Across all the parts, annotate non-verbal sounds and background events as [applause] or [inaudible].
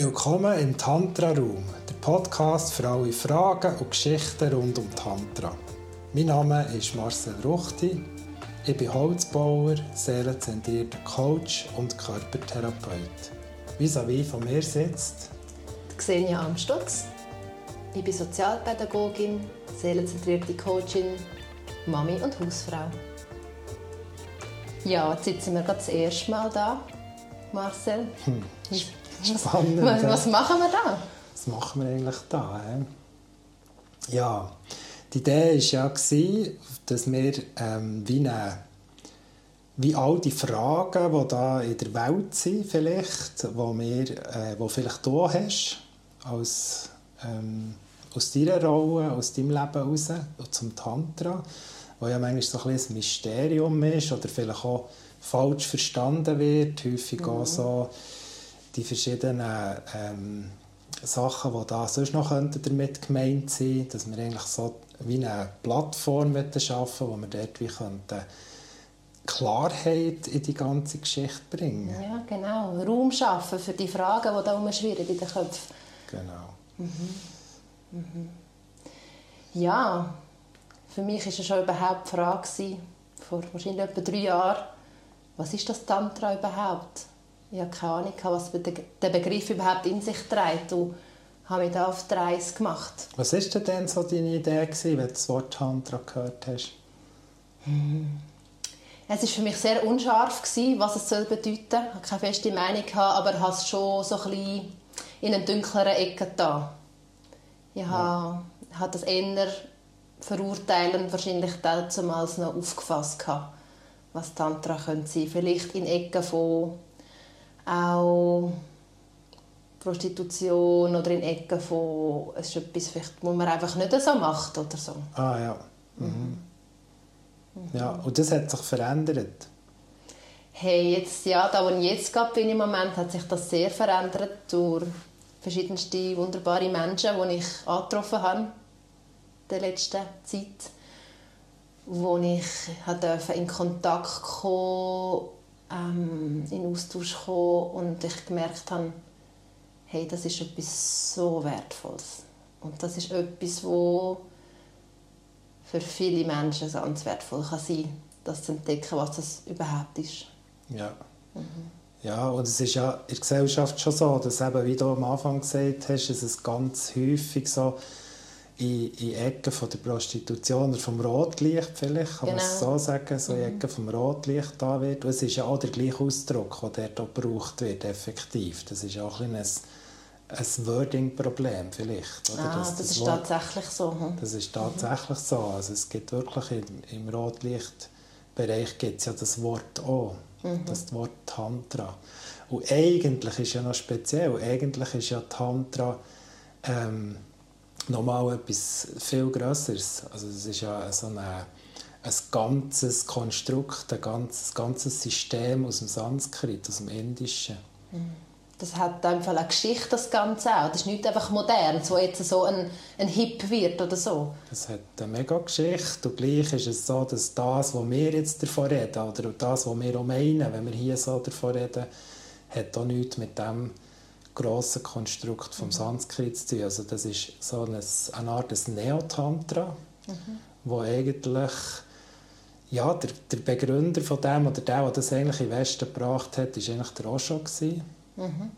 Willkommen im Tantra-Raum, der Podcast für alle Fragen und Geschichten rund um Tantra. Mein Name ist Marcel Ruchti. Ich bin Holzbauer, seelenzentrierter Coach und Körpertherapeut. Vis-à-vis von mir sitzt Xenia Amstutz. Ich bin Sozialpädagogin, seelenzentrierte Coachin, Mami und Hausfrau. Ja, jetzt sitzen wir gerade das erste Mal da, Marcel. Hm. Spannend. Was, was machen wir da? Was machen wir eigentlich da? He? Ja, die Idee war ja, dass wir ähm, wie, eine, wie all die Fragen, die da in der Welt sind, vielleicht, wo, wir, äh, wo vielleicht du hast, als, ähm, aus deiner Rolle, aus deinem Leben heraus, zum Tantra, wo ja manchmal so ein, ein Mysterium ist oder vielleicht auch falsch verstanden wird, häufig mhm. auch so die verschiedenen ähm, Sachen, die da sonst noch damit gemeint sein dass wir eigentlich so wie eine Plattform schaffen wo wir dort wie könnten Klarheit in die ganze Geschichte bringen. Ja, genau. Raum schaffen für die Fragen, die da umschwirren in den Köpfen. Genau. Mhm. Mhm. Ja, für mich war es schon überhaupt die Frage, vor wahrscheinlich etwa drei Jahren, was ist das Tantra überhaupt? Ich habe keine Ahnung, was der Begriff überhaupt in sich trägt und habe mich da auf die Reise gemacht. Was war denn so deine Idee, gewesen, wenn du das Wort Tantra gehört hast? Hm. Es war für mich sehr unscharf, gewesen, was es soll bedeuten soll. Ich hatte keine feste Meinung, aber ich habe es schon so ein bisschen in einer dunkleren Ecke da. Ich ja. habe, das eher verurteilend wahrscheinlich damals noch aufgefasst, was Tantra könnte sein. Vielleicht in Ecken von auch Prostitution oder in Ecken von es ist etwas, vielleicht, wo man einfach nicht so macht oder so. Ah ja. Mhm. Mhm. Ja, und das hat sich verändert? Hey, jetzt, ja, da wo ich jetzt gerade bin im Moment, hat sich das sehr verändert durch verschiedenste wunderbare Menschen, die ich angetroffen habe in der letzten Zeit, wo ich in Kontakt kommen ähm, in Austausch gekommen und ich gemerkt habe, hey, das ist etwas so Wertvolles. Und das ist etwas, wo für viele Menschen ganz wertvoll kann sein das zu entdecken, was das überhaupt ist. Ja. Mhm. Ja, und es ist ja in der Gesellschaft schon so, dass eben, wie du am Anfang gesagt hast, ist es ganz häufig so, in, in Ecken von der Prostitution oder vom Rotlicht vielleicht, kann genau. man es so sagen, so in mhm. Ecken vom Rotlicht da wird. Und es ist ja auch der gleiche Ausdruck, der dort gebraucht wird, effektiv. Das ist auch ein, ein, ein Wording-Problem vielleicht. Oder? Ah, das, das, das ist Wort, tatsächlich so. Hm? Das ist tatsächlich mhm. so. Also es gibt wirklich im, im Rotlichtbereich gibt es ja das Wort auch, mhm. das Wort Tantra. Und eigentlich ist ja noch speziell, eigentlich ist ja Tantra ähm, nochmal etwas viel Größeres. Also es ist ja so eine, ein ganzes Konstrukt, ein ganzes, ganzes System aus dem Sanskrit, aus dem Indischen. Das hat einfach eine Geschichte, das Ganze auch. Das ist nicht einfach modern, so jetzt so ein, ein Hip wird oder so. Es hat eine mega Geschichte und gleich ist es so, dass das, was wir jetzt davon reden, oder das, was wir auch meinen, wenn wir hier so davon reden, hat auch nichts mit dem grossen Konstrukt vom Sanskrit zu tun. Also das ist so eine, eine Art des Neotantra, mhm. wo eigentlich ja, der, der Begründer von dem oder der, der das eigentlich in den Westen gebracht hat, ist eigentlich der Osho Mhm.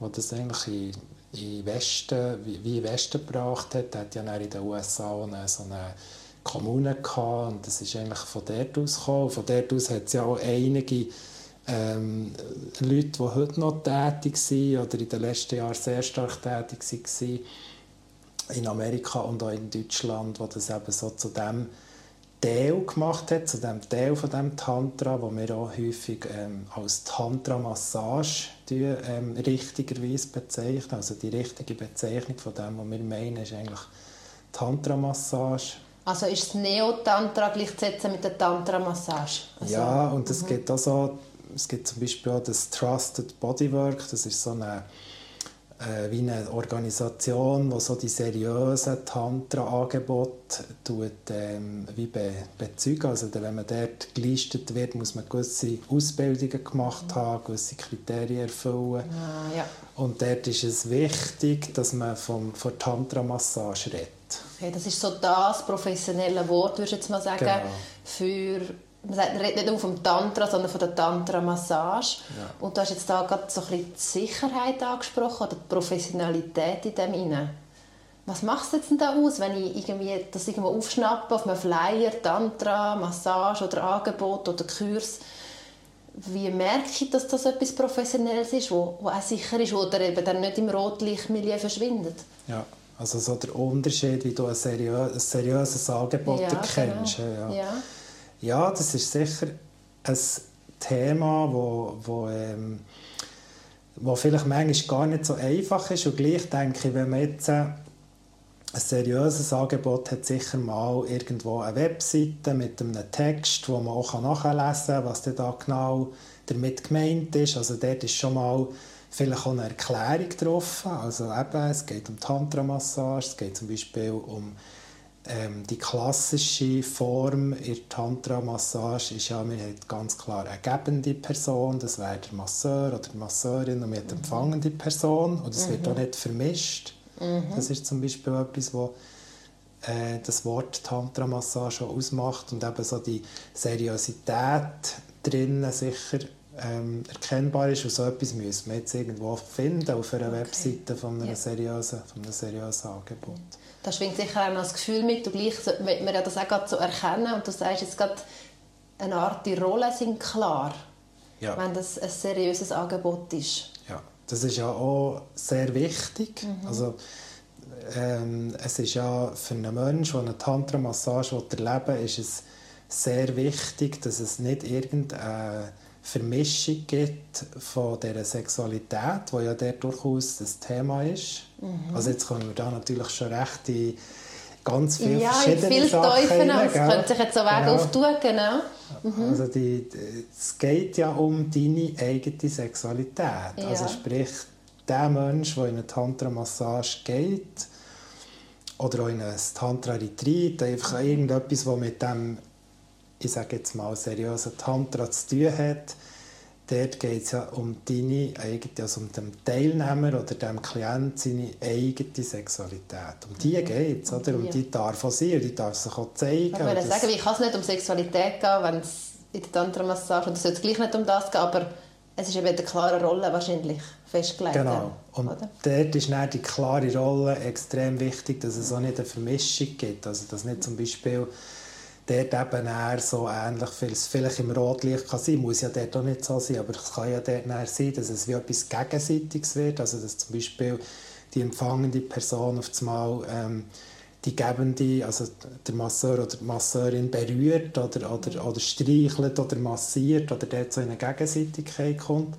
Der das eigentlich in, in Westen, wie, wie in Westen gebracht hat. Er hat ja in den USA eine, so eine Kommune gehabt und das ist eigentlich von dort aus gekommen. Von dort aus hat es ja auch einige ähm, Leute, die heute noch tätig sind oder in den letzten Jahren sehr stark tätig waren, in Amerika und auch in Deutschland, wo das eben so zu dem Teil gemacht hat, zu dem Teil von dem Tantra, wo wir auch häufig ähm, als Tantra-Massage ähm, richtigerweise bezeichnen. Also die richtige Bezeichnung von dem, was wir meinen, ist eigentlich Tantra-Massage. Also ist das Neo-Tantra gleichzusetzen mit der Tantra-Massage? Also, ja, und es mhm. gibt auch so es gibt zum Beispiel auch das Trusted Bodywork, das ist so eine, äh, wie eine Organisation, die so die seriösen Tantra-Angebote ähm, wie be bezeugen. Also wenn man dort gelistet wird, muss man gewisse Ausbildungen gemacht mhm. haben, gewisse Kriterien erfüllen. Ah, ja. Und dort ist es wichtig, dass man vom, von Tantra-Massage redet. Okay, das ist so das professionelle Wort, würde ich jetzt mal sagen, genau. für man redet nicht nur vom Tantra, sondern von der Tantra-Massage. Ja. Und du hast jetzt da gerade so ein bisschen die Sicherheit angesprochen oder die Professionalität in dem inne. Was machst du jetzt denn da aus, wenn ich irgendwie das irgendwo aufschnappe auf einem Flyer, Tantra, Massage oder Angebot oder Kurs? Wie merke ich, dass das etwas Professionelles ist, wo, wo auch sicher ist oder eben dann nicht im Rotlichtmilieu verschwindet? Ja, also so der Unterschied, wie du ein, seriö ein seriöses Angebot ja, erkennst. Genau. Ja. ja. Ja, das ist sicher ein Thema, wo, wo, ähm, wo vielleicht manchmal gar nicht so einfach ist. Und gleich denke ich, wenn man jetzt ein seriöses Angebot hat, sicher mal irgendwo eine Webseite mit einem Text, wo man auch nachlesen kann, was da genau damit gemeint ist. Also dort ist schon mal vielleicht auch eine Erklärung drauf. Also eben, es geht um Tantra-Massage, es geht zum Beispiel um ähm, die klassische Form in der Tantra-Massage ist ja, wir haben ganz klar eine gebende Person, das wäre der Masseur oder die Masseurin und wir haben die empfangende Person und es mhm. wird auch nicht vermischt. Mhm. Das ist zum Beispiel etwas, wo äh, das Wort Tantra-Massage ausmacht und eben so die Seriosität drinnen sicher ähm, erkennbar ist. Und so etwas müssen wir jetzt irgendwo finden auf einer okay. Webseite von einem, ja. seriösen, von einem seriösen Angebot. Da schwingt sicher auch noch das Gefühl mit, und gleich wird man ja das auch gerade so erkennen und du sagst jetzt gerade, eine Art, die Rollen sind klar, ja. wenn das ein seriöses Angebot ist. Ja, das ist ja auch sehr wichtig. Mhm. Also, ähm, es ist ja für einen Menschen, der eine Tantra-Massage erleben will, ist es sehr wichtig, dass es nicht irgendeine Vermischung gibt von dieser Sexualität, die ja der durchaus das Thema ist. Mhm. Also jetzt kommen wir da natürlich schon recht in ganz viele ja, verschiedene viel Sachen rein. Es könnte sich jetzt so Wege genau. auftun, genau. Mhm. Also die, es geht ja um deine eigene Sexualität. Ja. Also sprich, der Mensch, der in eine Tantra-Massage geht oder auch in ein Tantra-Retreat, einfach irgendetwas, was mit dem ich sage jetzt mal, seriösen Tantra zu tun hat, dort geht es ja um deine eigene, also um den Teilnehmer oder dem Klient seine eigene Sexualität. Um die mhm. geht es, oder? Um die darf auch sein die darf sich auch zeigen. Ich würde sagen, ich kann es nicht um Sexualität gehen, wenn es in der Tantra-Massage, und es sollte gleich nicht um das gehen, aber es ist eben eine klare Rolle wahrscheinlich festgelegt. Genau. Und oder? dort ist dann die klare Rolle extrem wichtig, dass es auch nicht eine Vermischung gibt. Also, dass nicht zum Beispiel dort eben eher so ähnlich, vielleicht im Rotlicht kann sein, muss ja dort auch nicht so sein, aber es kann ja dort sein, dass es wie etwas Gegenseitiges wird, also dass zum Beispiel die empfangende Person auf einmal ähm, die gebende, also der Masseur oder die Masseurin berührt oder, oder, oder streichelt oder massiert oder dort so in eine Gegenseitigkeit kommt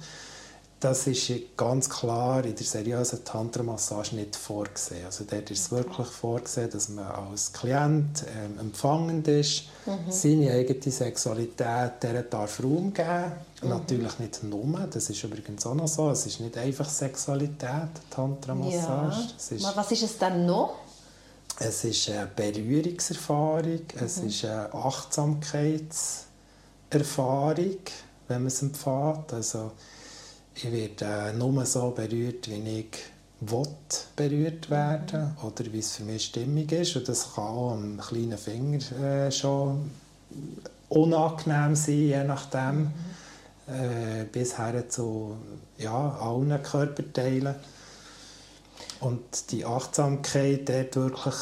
das ist ganz klar in der seriösen Tantra-Massage nicht vorgesehen. Also dort ist es wirklich vorgesehen, dass man als Klient ähm, empfangend ist, mhm. seine eigene Sexualität der darf Raum geben. Mhm. Natürlich nicht nur, das ist übrigens auch noch so. Es ist nicht einfach Sexualität, Tantra-Massage. Ja. Was ist es dann noch? Es ist eine Berührungserfahrung, mhm. es ist eine Achtsamkeitserfahrung, wenn man es empfängt. Also, ich werde äh, nur so berührt, wie ich will berührt werden oder wie es für mich stimmig ist. Und das kann auch am kleinen Finger äh, schon unangenehm sein, je nachdem. Äh, bis her zu ja, allen Körperteilen. Und die Achtsamkeit dort wirklich,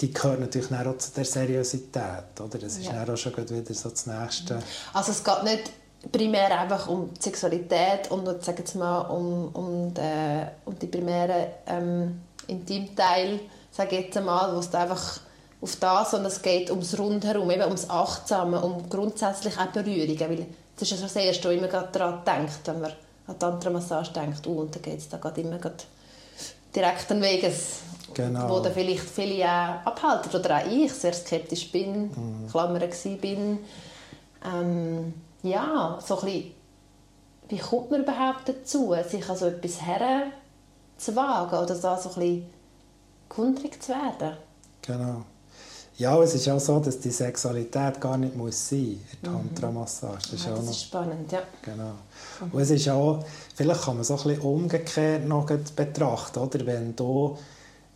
die gehört natürlich auch zu der Seriosität. Oder? Das ist ja. auch schon wieder so das Nächste. Also es geht nicht primär einfach um die Sexualität und sage jetzt mal um, um, den, um die primären ähm, Intimteil, sage jetzt mal, wo es einfach auf das, sondern es geht ums Rundherum, eben ums Achtsame, um grundsätzlich auch Berührungen, weil das ist ja das Erste, was man gerade daran denkt, wenn man an Tantra-Massage denkt, oh, und dann geht es da gerade immer gerade direkt an Weges, genau. wo dann vielleicht viele auch abhalten, oder auch ich sehr skeptisch bin, mhm. Klammer bin. Ähm, ja, so ein bisschen, wie kommt man überhaupt dazu, sich an so etwas zu wagen oder da so ein bisschen kundig zu werden. Genau. Ja, es ist auch so, dass die Sexualität gar nicht muss sein in der Tantra-Massage. Das, ist, Ja, auch das ist spannend, ja. genau. Und es ist auch, vielleicht kann man es auch ein bisschen umgekehrt noch betrachten, oder? Wenn du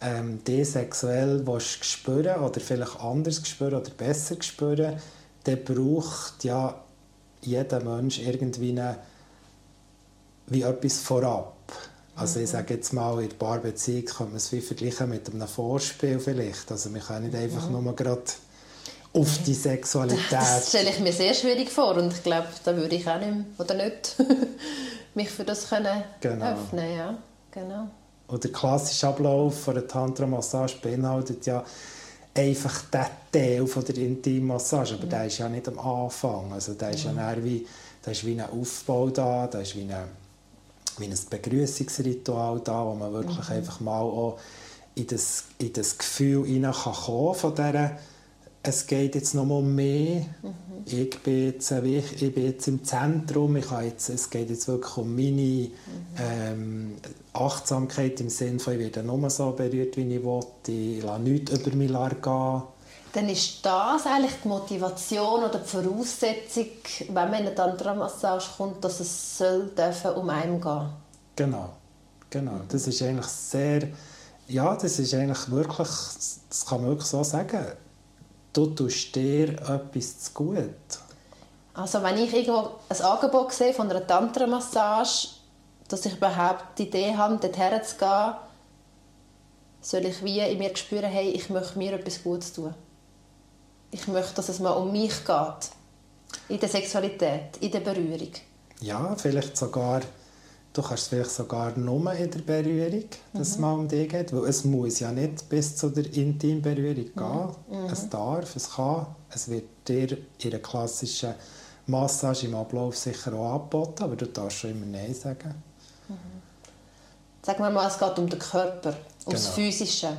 ähm, dich sexuell willst spüren oder vielleicht anders spüren oder besser spüren, dann braucht ja jeder Mensch irgendwie eine, wie etwas vorab. Also ich sage jetzt mal, in der Paarbeziehung kann man es wie vergleichen mit einem Vorspiel vielleicht. Also man kann nicht einfach nur gerade auf die Sexualität... Das stelle ich mir sehr schwierig vor und ich glaube, da würde ich auch nicht mehr, oder nicht [laughs] mich für das können Genau. öffnen. Ja, genau. Und der klassische Ablauf von der Tantra-Massage beinhaltet ja einfach den Teil von der Intimmassage, aber der ist ja nicht am Anfang. Also der ist ja dann wie, da ist wie ein Aufbau da, da ist wie, eine, wie ein Begrüßungsritual da, wo man wirklich einfach mal auch in das, in das Gefühl hinein kann kommen von dieser es geht jetzt noch mal um mich. Ich, bin jetzt, ich, bin jetzt im Zentrum. Ich habe jetzt, es geht jetzt wirklich um meine ähm, Achtsamkeit im Sinne von, ich werde nur so berührt, wie ich will. Ich lasse nichts über mich gehen. Dann ist das eigentlich die Motivation oder die Voraussetzung, wenn man in eine Tantra-Massage kommt, dass es soll dürfen um einen gehen Genau, genau. Das ist eigentlich sehr, ja, das ist eigentlich wirklich, das kann man wirklich so sagen. Du tust dir etwas zu gut. Also wenn ich irgendwo ein Angebot sehe von einer Tantra-Massage, dass ich überhaupt die Idee habe, dorthin zu gehen, soll ich wie in mir spüren, hey, ich möchte mir etwas Gutes tun. Ich möchte, dass es mal um mich geht. In der Sexualität, in der Berührung. Ja, vielleicht sogar, du kannst vielleicht sogar nur in der Berührung, dass es mal um dich geht, weil es muss ja nicht bis zu der Intimberührung gehen. Es darf, es kann, es wird dir in einer klassischen Massage im Ablauf sicher auch angeboten, aber du darfst schon immer Nein sagen. Sagen wir mal, es geht um den Körper, um das Genau. Physische.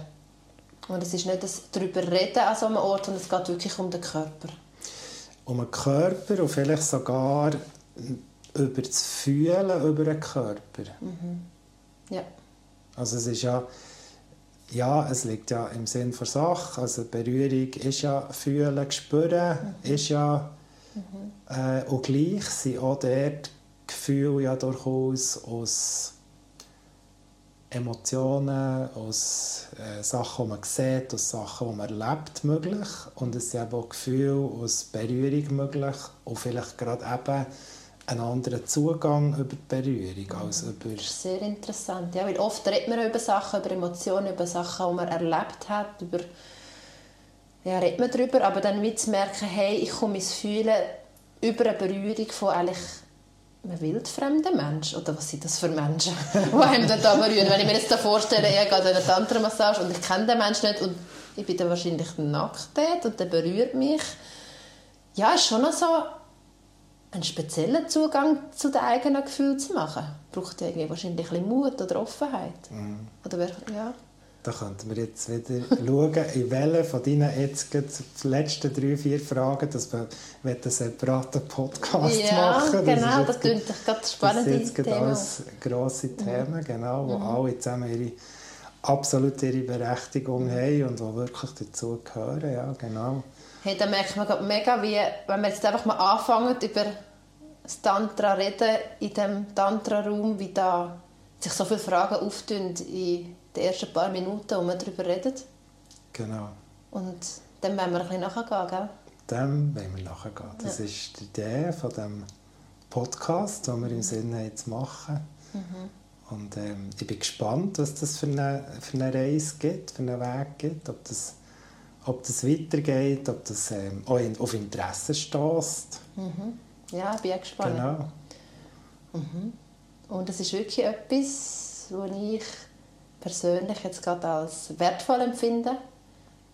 Und es ist nicht das darüber reden an so einem Ort, sondern es geht wirklich um den Körper. Um den Körper und vielleicht sogar über das Fühlen über den Körper. Ja. Also es ist ja, ja, es liegt ja im Sinn der Sache. Also Berührung ist ja Fühlen, Spüren, ist ja äh, und gleich sind auch dort Gefühle ja durchaus aus Emotionen, aus äh, Sachen, die man sieht, aus Sachen, die man erlebt, möglich. Und es sind eben auch Gefühle aus Berührung möglich und vielleicht gerade eben einen anderen Zugang über die Berührung als über Das ist sehr interessant. Ja, weil oft redet man über Sachen, über Emotionen, über Sachen, die man erlebt hat, über ja, redet man darüber, aber dann wie zu merken, hey, ich komme ins Fühlen über eine Berührung von eigentlich einem wildfremden Mensch. Oder was sind das für Menschen, [laughs] die einem da berühren? Wenn ich mir jetzt da vorstelle, ich gehe an eine Tantra-Massage und ich kenne den Menschen nicht und ich bin dann wahrscheinlich nackt dort und der berührt mich. Ja, ist schon noch so einen speziellen Zugang zu den eigenen Gefühlen zu machen. Braucht ja irgendwie wahrscheinlich ein bisschen Mut oder Offenheit. Oder wer, ja. Da könnten wir jetzt wieder [laughs] schauen, in welchen von deinen jetzt die letzten drei, vier Fragen, dass wir einen separaten Podcast ja, machen. genau, ist das klingt doch gerade Das spannend. sind jetzt Thema. Mhm. alles grosse Themen, genau, wo alle zusammen ihre, absolut ihre Berechtigung Mhm. haben und die wirklich dazu gehören. Ja, genau. Hey, da merkt man mega, wie, wenn wir jetzt einfach mal anfangen, über das Tantra reden, in diesem Tantra-Raum, wie da sich so viele Fragen auftun in den ersten paar Minuten, wo man darüber redet. genau. Und dann werden wir ein bisschen nachgehen, gell? Dem wollen wir nachgehen. Das ist die Idee von dem Podcast, den wir im Sinn haben zu machen. Und ähm, ich bin gespannt, was das für eine, für eine Reise gibt, für einen Weg gibt, ob das, ob das weitergeht, ob das ähm, auch in, auf Interesse stößt. Ja, ich bin gespannt. Genau. Und es ist wirklich etwas, was ich persönlich jetzt gerade als wertvoll empfinde,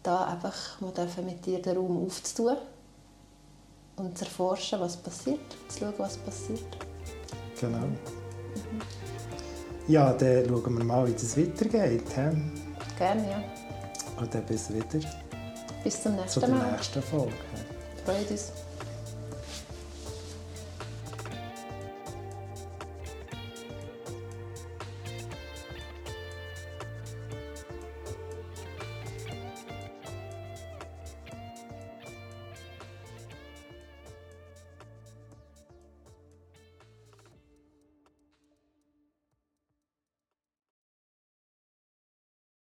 da einfach mal mit dir den Raum aufzutun und zu erforschen, was passiert, zu schauen, was passiert. genau. Ja, dann schauen wir mal, wie das weitergeht. He? Gerne, ja. Und dann bis wieder Bis zum zu nächsten Mal. nächsten Folge. Freut uns.